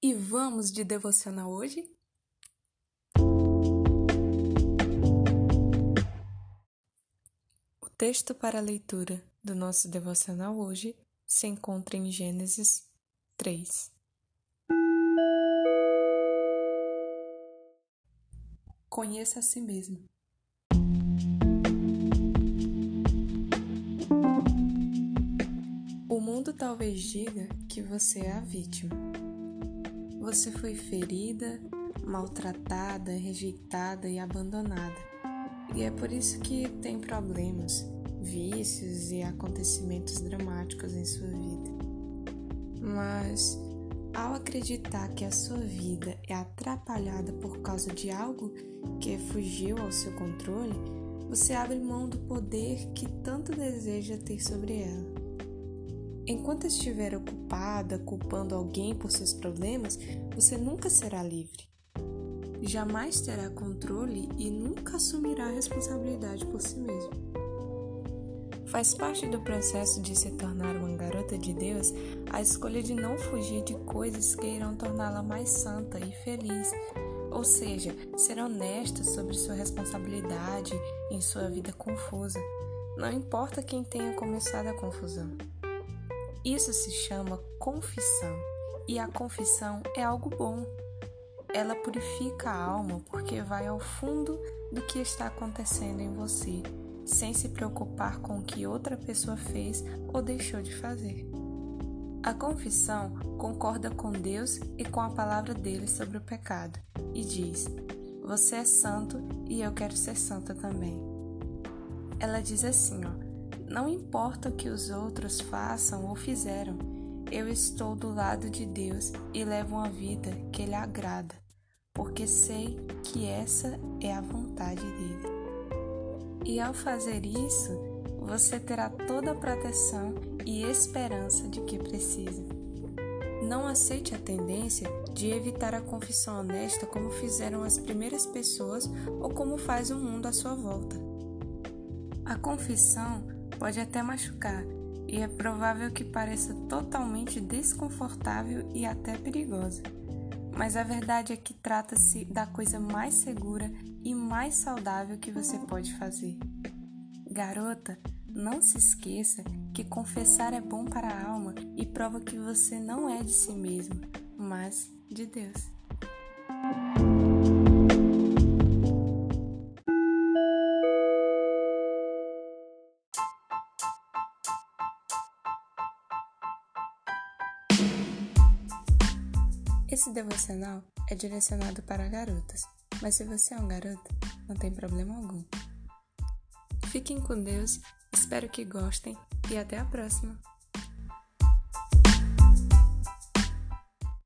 E vamos de devocional hoje? O texto para a leitura do nosso devocional hoje se encontra em Gênesis 3. Conheça a si mesmo. O mundo talvez diga que você é a vítima você foi ferida, maltratada, rejeitada e abandonada. E é por isso que tem problemas, vícios e acontecimentos dramáticos em sua vida. Mas ao acreditar que a sua vida é atrapalhada por causa de algo que fugiu ao seu controle, você abre mão do poder que tanto deseja ter sobre ela. Enquanto estiver ocupada culpando alguém por seus problemas, você nunca será livre. Jamais terá controle e nunca assumirá a responsabilidade por si mesmo. Faz parte do processo de se tornar uma garota de Deus a escolha de não fugir de coisas que irão torná-la mais santa e feliz, ou seja, ser honesta sobre sua responsabilidade em sua vida confusa. Não importa quem tenha começado a confusão. Isso se chama confissão, e a confissão é algo bom. Ela purifica a alma porque vai ao fundo do que está acontecendo em você, sem se preocupar com o que outra pessoa fez ou deixou de fazer. A confissão concorda com Deus e com a palavra dele sobre o pecado e diz: Você é santo e eu quero ser santa também. Ela diz assim, ó: não importa o que os outros façam ou fizeram, eu estou do lado de Deus e levo uma vida que lhe agrada, porque sei que essa é a vontade dele. E ao fazer isso, você terá toda a proteção e esperança de que precisa. Não aceite a tendência de evitar a confissão honesta como fizeram as primeiras pessoas ou como faz o mundo à sua volta. A confissão pode até machucar e é provável que pareça totalmente desconfortável e até perigosa. Mas a verdade é que trata-se da coisa mais segura e mais saudável que você pode fazer. Garota, não se esqueça que confessar é bom para a alma e prova que você não é de si mesma, mas de Deus. Esse devocional é direcionado para garotas, mas se você é um garoto, não tem problema algum. Fiquem com Deus, espero que gostem e até a próxima!